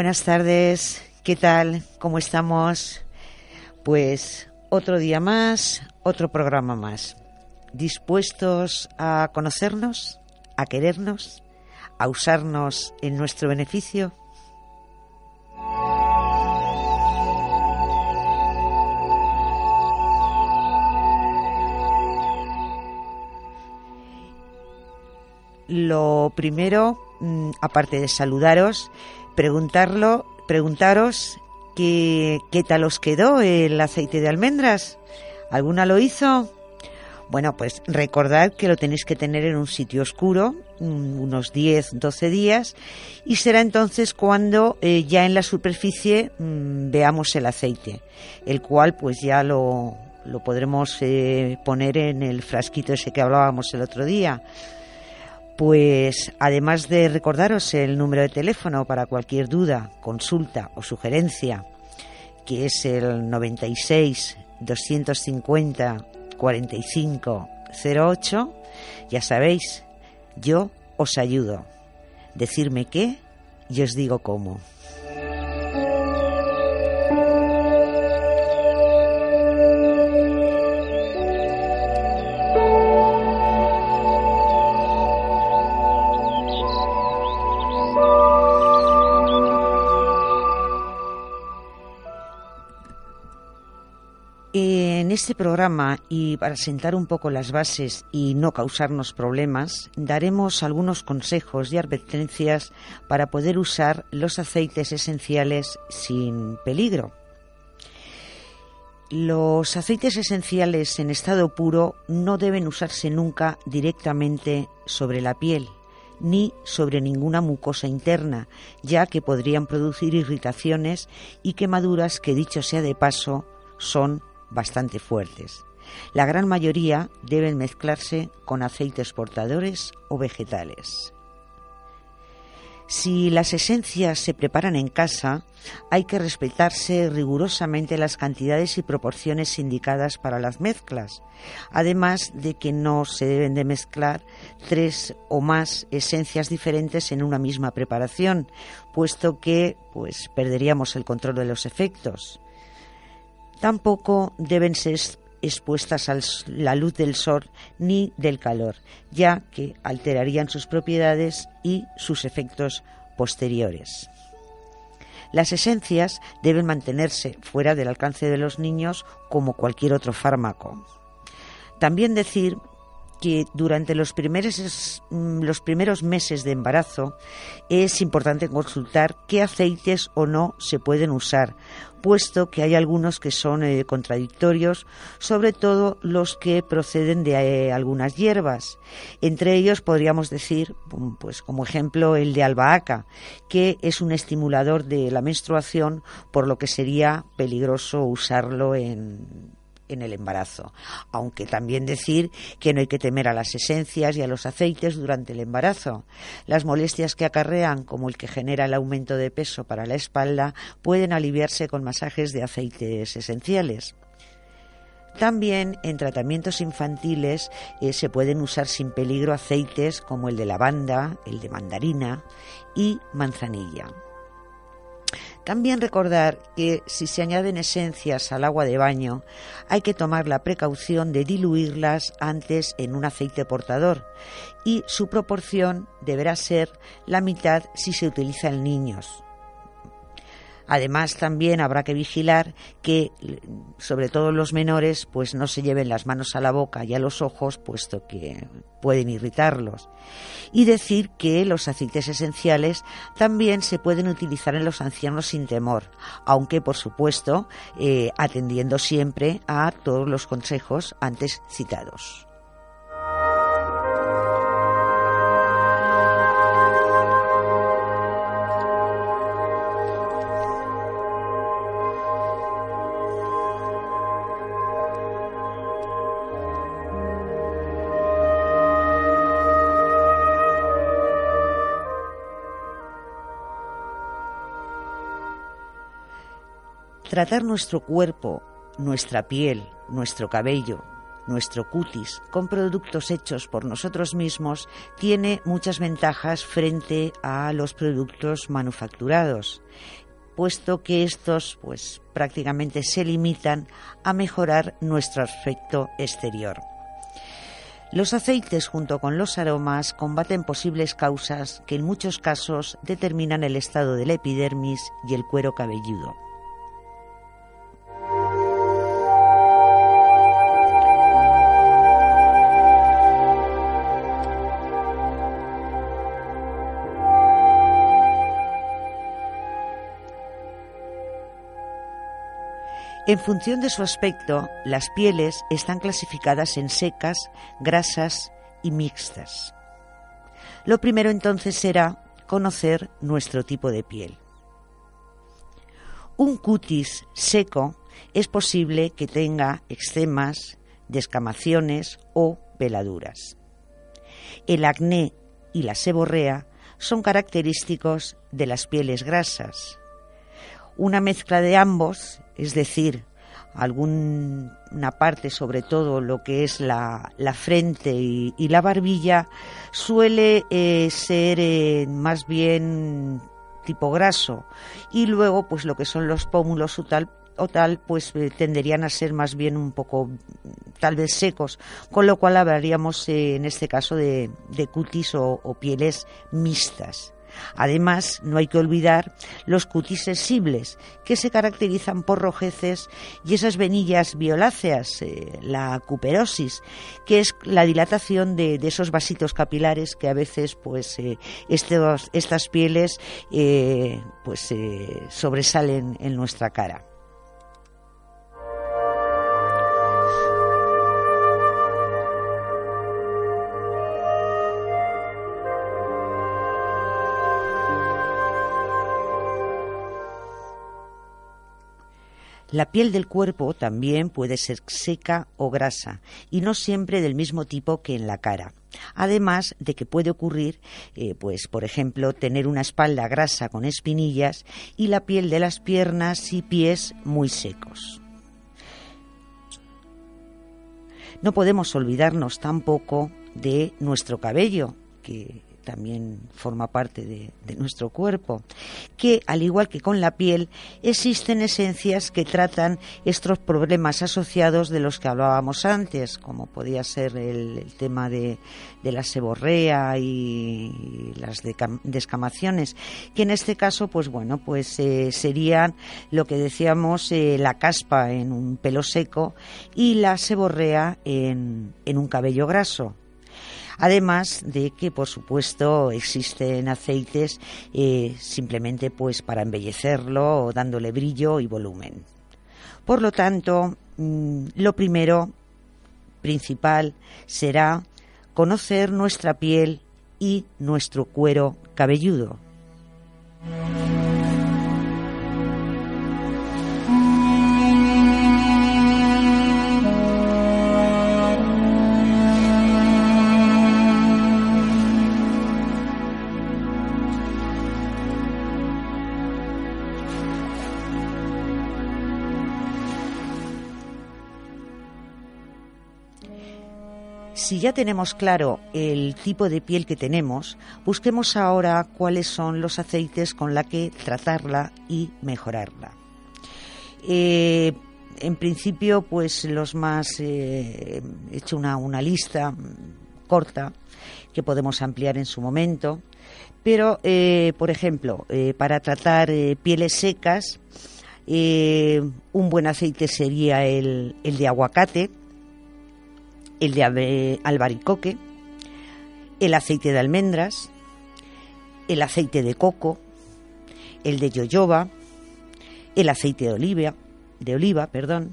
Buenas tardes, ¿qué tal? ¿Cómo estamos? Pues otro día más, otro programa más. ¿Dispuestos a conocernos, a querernos, a usarnos en nuestro beneficio? Lo primero, mm, aparte de saludaros, preguntarlo, preguntaros qué, qué tal os quedó el aceite de almendras. ¿Alguna lo hizo? Bueno, pues recordad que lo tenéis que tener en un sitio oscuro, mm, unos 10, 12 días, y será entonces cuando eh, ya en la superficie mmm, veamos el aceite, el cual pues ya lo, lo podremos eh, poner en el frasquito ese que hablábamos el otro día. Pues además de recordaros el número de teléfono para cualquier duda, consulta o sugerencia, que es el 96 250 45 08, ya sabéis, yo os ayudo. Decirme qué y os digo cómo. En este programa, y para sentar un poco las bases y no causarnos problemas, daremos algunos consejos y advertencias para poder usar los aceites esenciales sin peligro. Los aceites esenciales en estado puro no deben usarse nunca directamente sobre la piel ni sobre ninguna mucosa interna, ya que podrían producir irritaciones y quemaduras que, dicho sea de paso, son bastante fuertes. La gran mayoría deben mezclarse con aceites portadores o vegetales. Si las esencias se preparan en casa, hay que respetarse rigurosamente las cantidades y proporciones indicadas para las mezclas, además de que no se deben de mezclar tres o más esencias diferentes en una misma preparación, puesto que pues perderíamos el control de los efectos. Tampoco deben ser expuestas a la luz del sol ni del calor, ya que alterarían sus propiedades y sus efectos posteriores. Las esencias deben mantenerse fuera del alcance de los niños como cualquier otro fármaco. También decir que durante los primeros, los primeros meses de embarazo es importante consultar qué aceites o no se pueden usar, puesto que hay algunos que son eh, contradictorios, sobre todo los que proceden de eh, algunas hierbas. Entre ellos podríamos decir, pues como ejemplo, el de albahaca, que es un estimulador de la menstruación, por lo que sería peligroso usarlo en en el embarazo. Aunque también decir que no hay que temer a las esencias y a los aceites durante el embarazo. Las molestias que acarrean, como el que genera el aumento de peso para la espalda, pueden aliviarse con masajes de aceites esenciales. También en tratamientos infantiles eh, se pueden usar sin peligro aceites como el de lavanda, el de mandarina y manzanilla. También recordar que si se añaden esencias al agua de baño, hay que tomar la precaución de diluirlas antes en un aceite portador y su proporción deberá ser la mitad si se utiliza en niños. Además, también habrá que vigilar que, sobre todo los menores, pues no se lleven las manos a la boca y a los ojos, puesto que pueden irritarlos. Y decir que los aceites esenciales también se pueden utilizar en los ancianos sin temor, aunque, por supuesto, eh, atendiendo siempre a todos los consejos antes citados. Tratar nuestro cuerpo, nuestra piel, nuestro cabello, nuestro cutis con productos hechos por nosotros mismos tiene muchas ventajas frente a los productos manufacturados, puesto que estos pues prácticamente se limitan a mejorar nuestro aspecto exterior. Los aceites junto con los aromas combaten posibles causas que en muchos casos determinan el estado de la epidermis y el cuero cabelludo. En función de su aspecto, las pieles están clasificadas en secas, grasas y mixtas. Lo primero entonces será conocer nuestro tipo de piel. Un cutis seco es posible que tenga eczemas, descamaciones o peladuras. El acné y la seborrea son característicos de las pieles grasas. Una mezcla de ambos es decir, alguna parte, sobre todo lo que es la, frente y, la barbilla, suele eh, ser eh, más bien tipo graso. Y luego pues lo que son los pómulos o tal o tal pues eh, tenderían a ser más bien un poco tal vez secos con lo cual hablaríamos en este caso de, cutis o pieles mixtas Además, no hay que olvidar los cutis sensibles, que se caracterizan por rojeces y esas venillas violáceas, eh, la cuperosis, que es la dilatación de, esos vasitos capilares que a veces, pues, eh, estas pieles, eh, pues, sobresalen en nuestra cara. La piel del cuerpo también puede ser seca o grasa y no siempre del mismo tipo que en la cara. Además de que puede ocurrir, eh, pues, por ejemplo, tener una espalda grasa con espinillas y la piel de las piernas y pies muy secos. No podemos olvidarnos tampoco de nuestro cabello, que también forma parte de, nuestro cuerpo, que al igual que con la piel, existen esencias que tratan estos problemas asociados de los que hablábamos antes, como podía ser el, tema de, la seborrea y las descamaciones, que en este caso, pues bueno, pues eh, serían lo que decíamos eh, la caspa en un pelo seco y la seborrea en un cabello graso. Además de que, por supuesto, existen aceites eh, simplemente pues para embellecerlo o dándole brillo y volumen. Por lo tanto, mm, lo primero principal será conocer nuestra piel y nuestro cuero cabelludo. Si ya tenemos claro el tipo de piel que tenemos, busquemos ahora cuáles son los aceites con la que tratarla y mejorarla. Eh, en principio, pues los más, eh, he hecho una, lista corta que podemos ampliar en su momento, pero, eh, por ejemplo, para tratar pieles secas, un buen aceite sería el de aguacate, el de albaricoque, el aceite de almendras, el aceite de coco, el de yoyoba, el aceite de oliva, de oliva, perdón.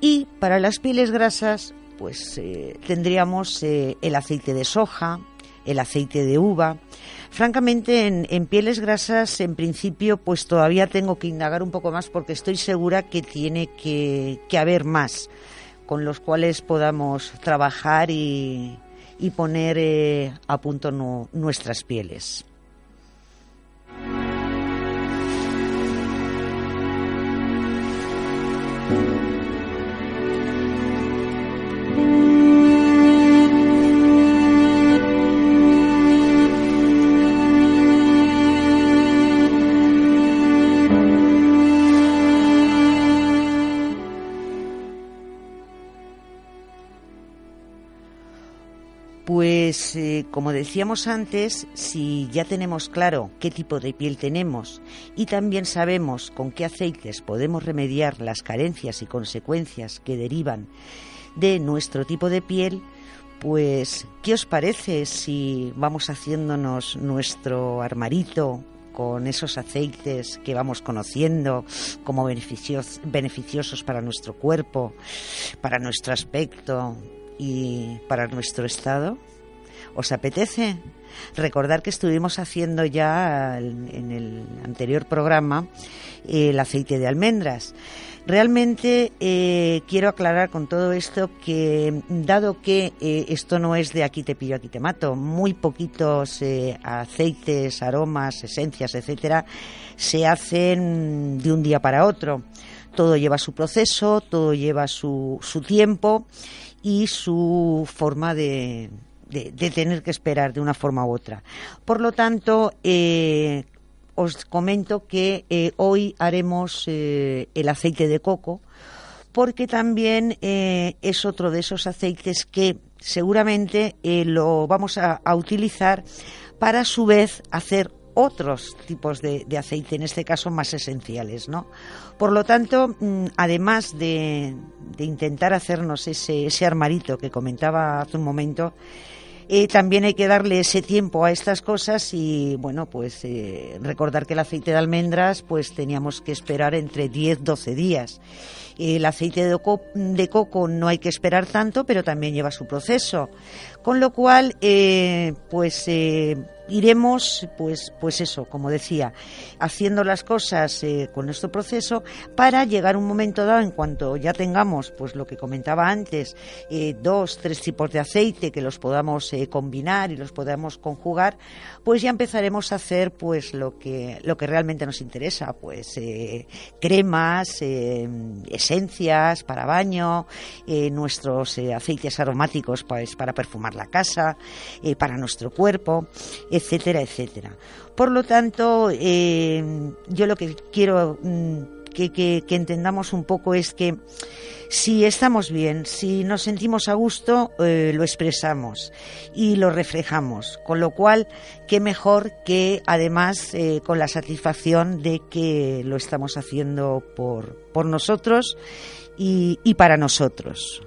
Y para las pieles grasas, pues eh, tendríamos eh, el aceite de soja, el aceite de uva. Francamente, en, pieles grasas, en principio, pues todavía tengo que indagar un poco más porque estoy segura que tiene que haber más con los cuales podamos trabajar y, poner eh, a punto nuestras pieles. Pues eh, como decíamos antes, si ya tenemos claro qué tipo de piel tenemos y también sabemos con qué aceites podemos remediar las carencias y consecuencias que derivan de nuestro tipo de piel, pues ¿qué os parece si vamos haciéndonos nuestro armarito con esos aceites que vamos conociendo como beneficiosos para nuestro cuerpo, para nuestro aspecto, y para nuestro estado? ¿Os apetece? Recordar que estuvimos haciendo ya en el anterior programa el aceite de almendras. Realmente eh, quiero aclarar con todo esto que, dado que eh, esto no es de aquí te pillo, aquí te mato, muy poquitos eh, aceites, aromas, esencias, etcétera, se hacen de un día para otro. Todo lleva su proceso, todo lleva su, su tiempo y su forma de, de, tener que esperar de una forma u otra. Por lo tanto, eh, os comento que eh, hoy haremos eh, el aceite de coco porque también es otro de esos aceites que seguramente lo vamos a, utilizar para a su vez hacer otros tipos de, aceite, en este caso más esenciales, ¿no? Por lo tanto, mm, además de, intentar hacernos ese armarito que comentaba hace un momento, eh, también hay que darle ese tiempo a estas cosas y bueno pues eh, recordar que el aceite de almendras pues teníamos que esperar entre 10 12 días. El aceite de, de coco no hay que esperar tanto pero también lleva su proceso. Con lo cual eh, pues iremos, pues, pues eso, como decía, haciendo las cosas eh, con nuestro proceso para llegar a un momento dado, en cuanto ya tengamos, pues lo que comentaba antes, eh, dos, tres tipos de aceite que los podamos eh, combinar y los podamos conjugar, pues ya empezaremos a hacer, pues lo que lo que realmente nos interesa, pues cremas, esencias para baño, nuestros aceites aromáticos, pues para perfumar la casa, para nuestro cuerpo etcétera, etcétera. Por lo tanto, eh, yo lo que quiero mm, que, entendamos un poco es que si estamos bien, si nos sentimos a gusto, eh, lo expresamos y lo reflejamos. Con lo cual, qué mejor que además eh, con la satisfacción de que lo estamos haciendo por, por nosotros y, y para nosotros.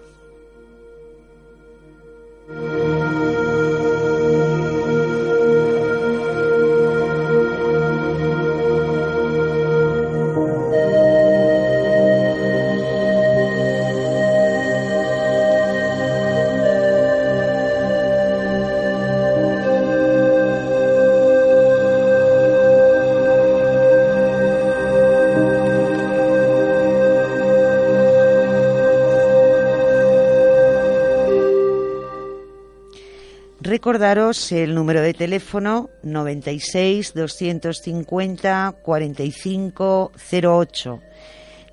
Recordaros el número de teléfono 96 250 45 08.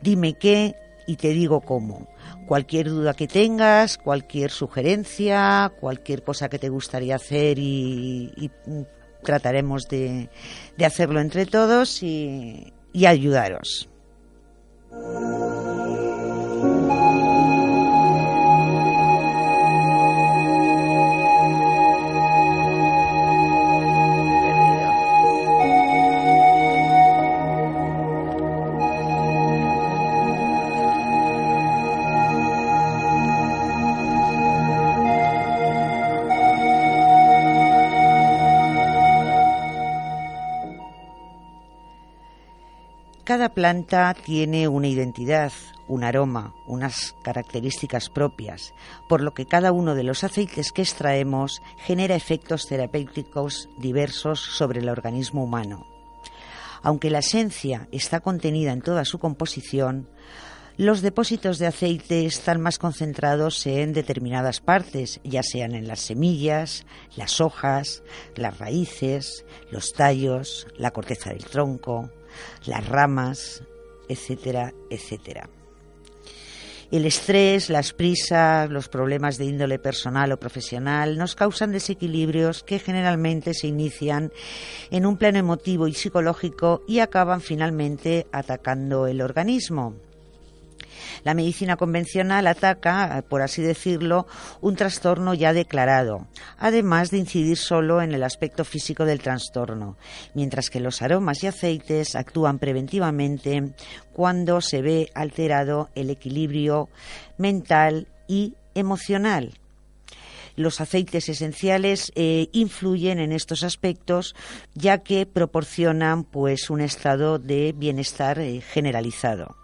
Dime qué y te digo cómo. Cualquier duda que tengas, cualquier sugerencia, cualquier cosa que te gustaría hacer y, trataremos de, hacerlo entre todos y, y ayudaros. Planta tiene una identidad, un aroma, unas características propias, por lo que cada uno de los aceites que extraemos genera efectos terapéuticos diversos sobre el organismo humano. Aunque la esencia está contenida en toda su composición, los depósitos de aceite están más concentrados en determinadas partes, ya sean en las semillas, las hojas, las raíces, los tallos, la corteza del tronco, las ramas, etcétera, etcétera. El estrés, las prisas, los problemas de índole personal o profesional nos causan desequilibrios que generalmente se inician en un plano emotivo y psicológico y acaban finalmente atacando el organismo. La medicina convencional ataca, por así decirlo, un trastorno ya declarado, además de incidir solo en el aspecto físico del trastorno, mientras que los aromas y aceites actúan preventivamente cuando se ve alterado el equilibrio mental y emocional. Los aceites esenciales eh, influyen en estos aspectos ya que proporcionan pues un estado de bienestar eh, generalizado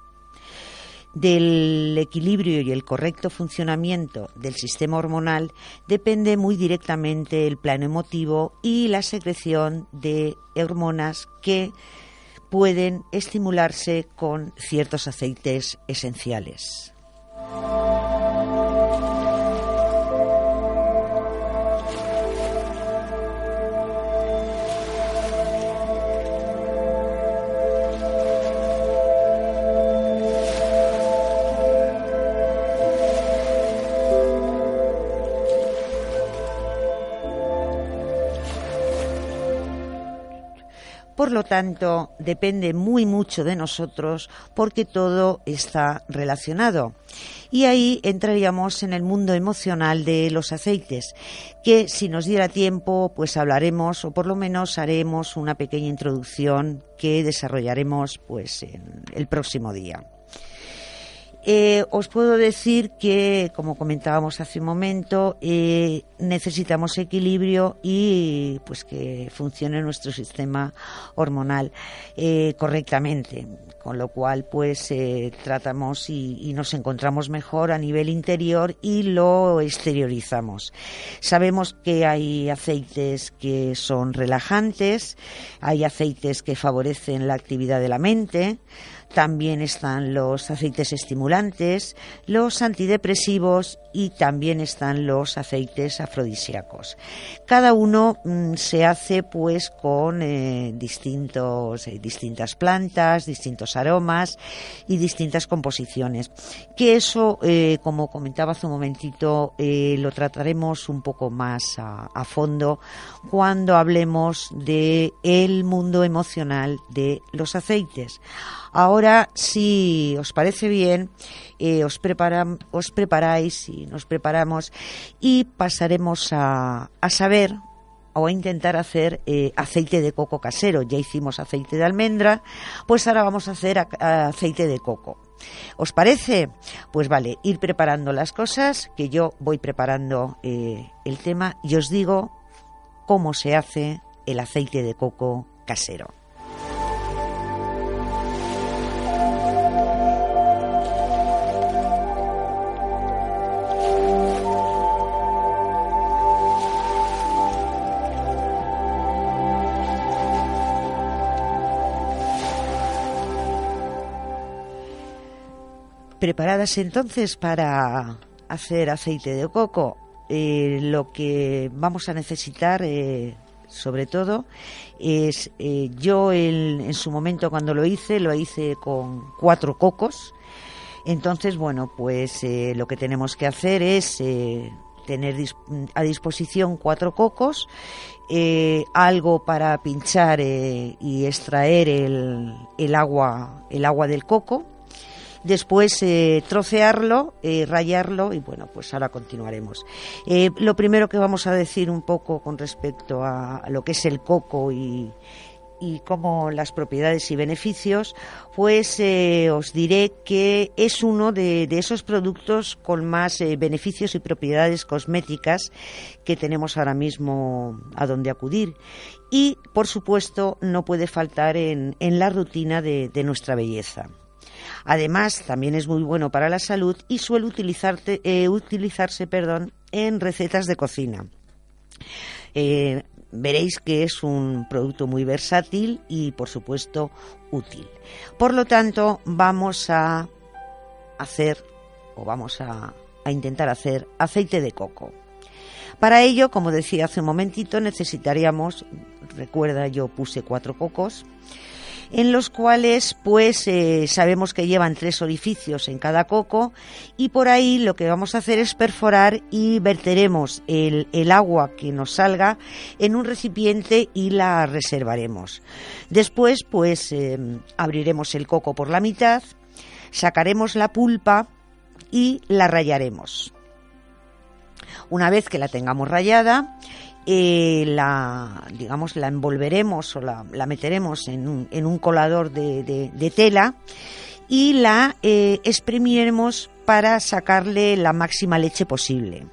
del equilibrio y el correcto funcionamiento del sistema hormonal depende muy directamente el plano emotivo y la secreción de hormonas que pueden estimularse con ciertos aceites esenciales. Lo tanto, depende muy mucho de nosotros porque todo está relacionado. Y ahí entraríamos en el mundo emocional de los aceites, que si nos diera tiempo, pues hablaremos o por lo menos haremos una pequeña introducción que desarrollaremos pues en el próximo día. Eh, os puedo decir que, como comentábamos hace un momento, eh, necesitamos equilibrio y pues que funcione nuestro sistema hormonal eh, correctamente, con lo cual pues tratamos y, nos encontramos mejor a nivel interior y lo exteriorizamos. Sabemos que hay aceites que son relajantes, hay aceites que favorecen la actividad de la mente, también están los aceites estimulantes, los antidepresivos y también están los aceites afrodisíacos. Cada uno mm, se hace pues con eh, distintos, eh, distintas plantas, distintos aromas y distintas composiciones. Que eso, eh, como comentaba hace un momentito, lo trataremos un poco más a, a fondo cuando hablemos de el mundo emocional de los aceites. Ahora, si os parece bien, eh, os, preparáis y nos preparamos y pasaremos a, saber o a intentar hacer eh, aceite de coco casero. Ya hicimos aceite de almendra, pues ahora vamos a hacer aceite de coco. ¿Os parece? Pues vale, ir preparando las cosas, que yo voy preparando eh, el tema y os digo cómo se hace el aceite de coco casero. Preparadas entonces para hacer aceite de coco. Eh, lo que vamos a necesitar, eh, sobre todo, es eh, yo en su momento cuando lo hice, lo hice con cuatro cocos. Entonces, bueno, pues lo que tenemos que hacer es tener a disposición cuatro cocos, algo para pinchar y extraer el, el, agua, el agua del coco, después trocearlo, rayarlo y bueno, pues ahora continuaremos. lo primero que vamos a decir un poco con respecto a lo que es el coco y, y como las propiedades y beneficios, pues eh, os diré que es uno de, esos productos con más eh, beneficios y propiedades cosméticas que tenemos ahora mismo a donde acudir. Y, por supuesto, no puede faltar en, la rutina de, nuestra belleza. Además, también es muy bueno para la salud y suele eh, utilizarse perdón, en recetas de cocina veréis que es un producto muy versátil y por supuesto útil. Por lo tanto, vamos a hacer o vamos a, intentar hacer aceite de coco. Para ello, como decía hace un momentito, necesitaríamos, recuerda yo puse cuatro cocos, en los cuales pues eh, sabemos que llevan tres orificios en cada coco y por ahí lo que vamos a hacer es perforar y verteremos el, agua que nos salga en un recipiente y la reservaremos. Después pues eh, abriremos el coco por la mitad, sacaremos la pulpa y la rayaremos. Una vez que la tengamos rayada, eh, la digamos la envolveremos o la, meteremos en un, en un colador de, tela y la eh, exprimiremos para sacarle la máxima leche posible.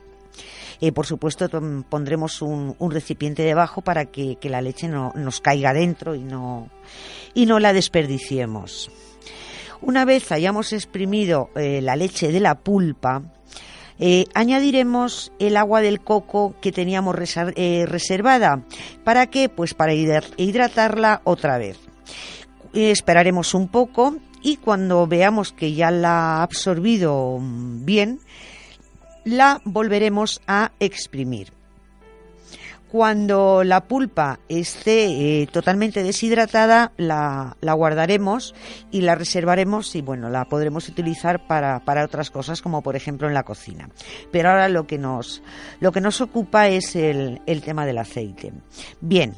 Eh, por supuesto, pondremos un, recipiente debajo para que, la leche no nos caiga dentro y no, y no la desperdiciemos. Una vez hayamos exprimido la leche de la pulpa, eh, añadiremos el agua del coco que teníamos eh, reservada. ¿Para qué? Pues para hidratarla otra vez. esperaremos un poco y cuando veamos que ya la ha absorbido bien, la volveremos a exprimir. Cuando la pulpa esté eh, totalmente deshidratada, la, guardaremos y la reservaremos y bueno, la podremos utilizar para, para, otras cosas, como por ejemplo en la cocina. Pero ahora lo que nos, lo que nos ocupa es el, el tema del aceite. Bien,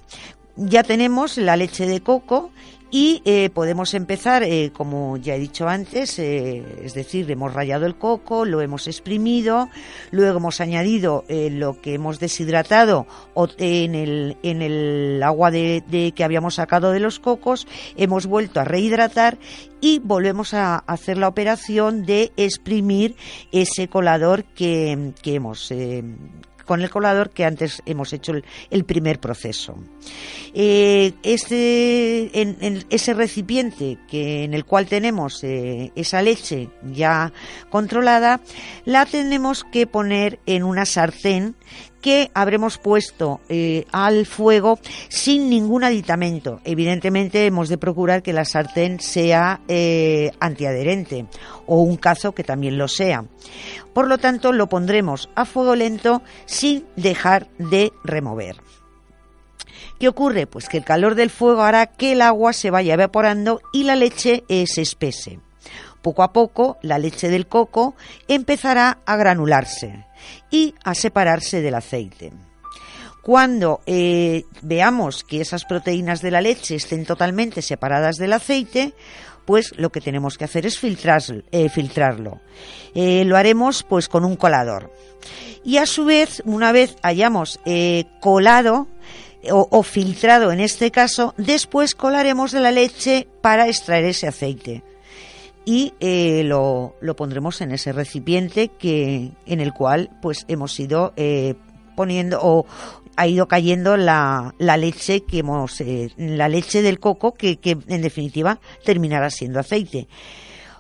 ya tenemos la leche de coco y eh, podemos empezar, eh, como ya he dicho antes, eh, es decir, hemos rayado el coco, lo hemos exprimido, luego hemos añadido lo que hemos deshidratado en el, en el agua de, que habíamos sacado de los cocos, hemos vuelto a rehidratar y volvemos a hacer la operación de exprimir ese colador que, que hemos con el colador que antes hemos hecho el, primer proceso. Eh, este, ese recipiente que, en el cual tenemos eh, esa leche ya controlada, la tenemos que poner en una sartén que habremos puesto eh, al fuego sin ningún aditamento. Evidentemente hemos de procurar que la sartén sea antiadherente o un cazo que también lo sea. Por lo tanto, lo pondremos a fuego lento sin dejar de remover. ¿Qué ocurre? Pues que el calor del fuego hará que el agua se vaya evaporando y la leche se espese. Poco a poco, la leche del coco empezará a granularse y a separarse del aceite. Cuando eh, veamos que esas proteínas de la leche estén totalmente separadas del aceite, pues lo que tenemos que hacer es eh, filtrarlo. Eh, lo haremos pues con un colador. Y a su vez, una vez hayamos colado o, filtrado en este caso, después colaremos de la leche para extraer ese aceite. Y lo, lo, pondremos en ese recipiente que, en el cual pues hemos ido poniendo o, ha ido cayendo la, la leche que hemos, eh, la leche del coco que, que, en definitiva terminará siendo aceite.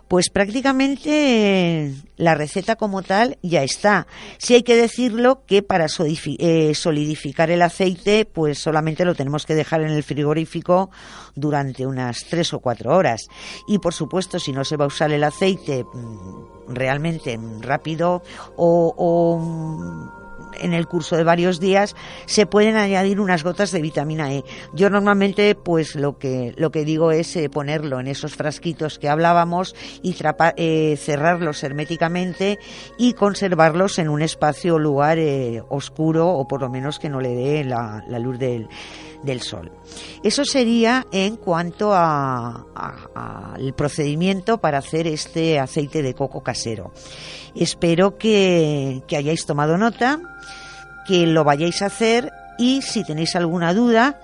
Pues prácticamente la receta como tal ya está. Si hay que decirlo que para eh, solidificar el aceite, pues solamente lo tenemos que dejar en el frigorífico durante unas tres o cuatro horas. Y por supuesto, si no se va a usar el aceite mm, realmente rápido o en el curso de varios días se pueden añadir unas gotas de vitamina E. Yo normalmente pues lo que lo que digo es eh, ponerlo en esos frasquitos que hablábamos y eh, cerrarlos herméticamente y conservarlos en un espacio o lugar eh, oscuro o por lo menos que no le dé la, luz del, del sol. Eso sería en cuanto al procedimiento para hacer este aceite de coco casero. Espero que, hayáis tomado nota, que lo vayáis a hacer y si tenéis alguna duda,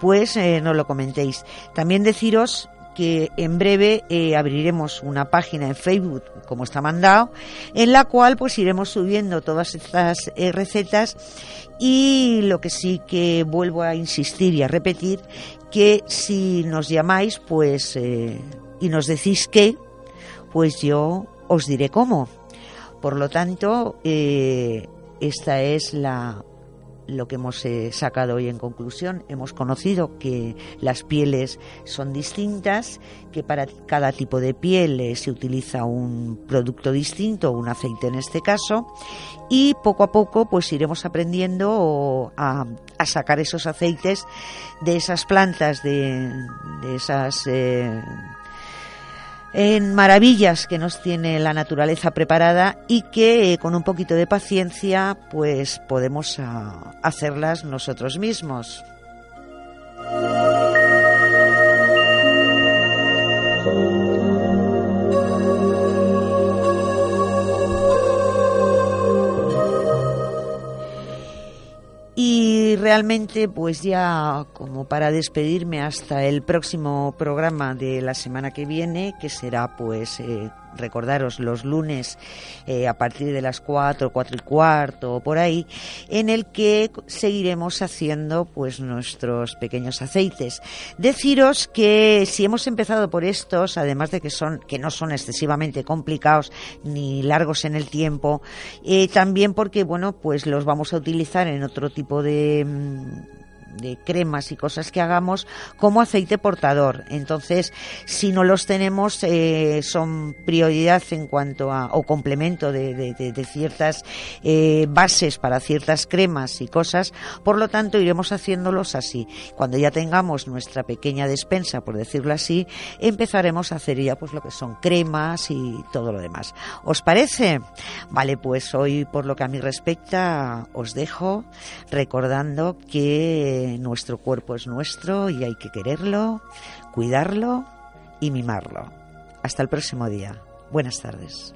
pues eh, nos lo comentéis. También deciros que en breve eh, abriremos una página en Facebook, como está mandado, en la cual pues iremos subiendo todas estas eh, recetas y lo que sí que vuelvo a insistir y a repetir, que si nos llamáis pues y nos decís que, pues yo os diré cómo. Por lo tanto, eh, esta es la lo que hemos eh, sacado hoy en conclusión. Hemos conocido que las pieles son distintas, que para cada tipo de piel eh, se utiliza un producto distinto, un aceite en este caso, y poco a poco pues iremos aprendiendo a, sacar esos aceites de esas plantas, de, de esas en maravillas que nos tiene la naturaleza preparada y que eh, con un poquito de paciencia pues podemos ah, hacerlas nosotros mismos. Realmente, pues ya como para despedirme hasta el próximo programa de la semana que viene, que será pues eh, recordaros los lunes eh, a partir de las 4, 4 y cuarto o por ahí, en el que seguiremos haciendo pues nuestros pequeños aceites. Deciros que si hemos empezado por estos, además de que son que no son excesivamente complicados ni largos en el tiempo, eh, también porque bueno pues los vamos a utilizar en otro tipo de mm, de cremas y cosas que hagamos como aceite portador. Entonces, si no los tenemos, eh, son prioridad en cuanto a, o complemento de, de, ciertas eh, bases para ciertas cremas y cosas. Por lo tanto, iremos haciéndolos así. Cuando ya tengamos nuestra pequeña despensa, por decirlo así, empezaremos a hacer ya pues lo que son cremas y todo lo demás. ¿Os parece? Vale, pues hoy por lo que a mí respecta, os dejo recordando nuestro cuerpo es nuestro y hay que quererlo, cuidarlo y mimarlo. Hasta el próximo día. Buenas tardes.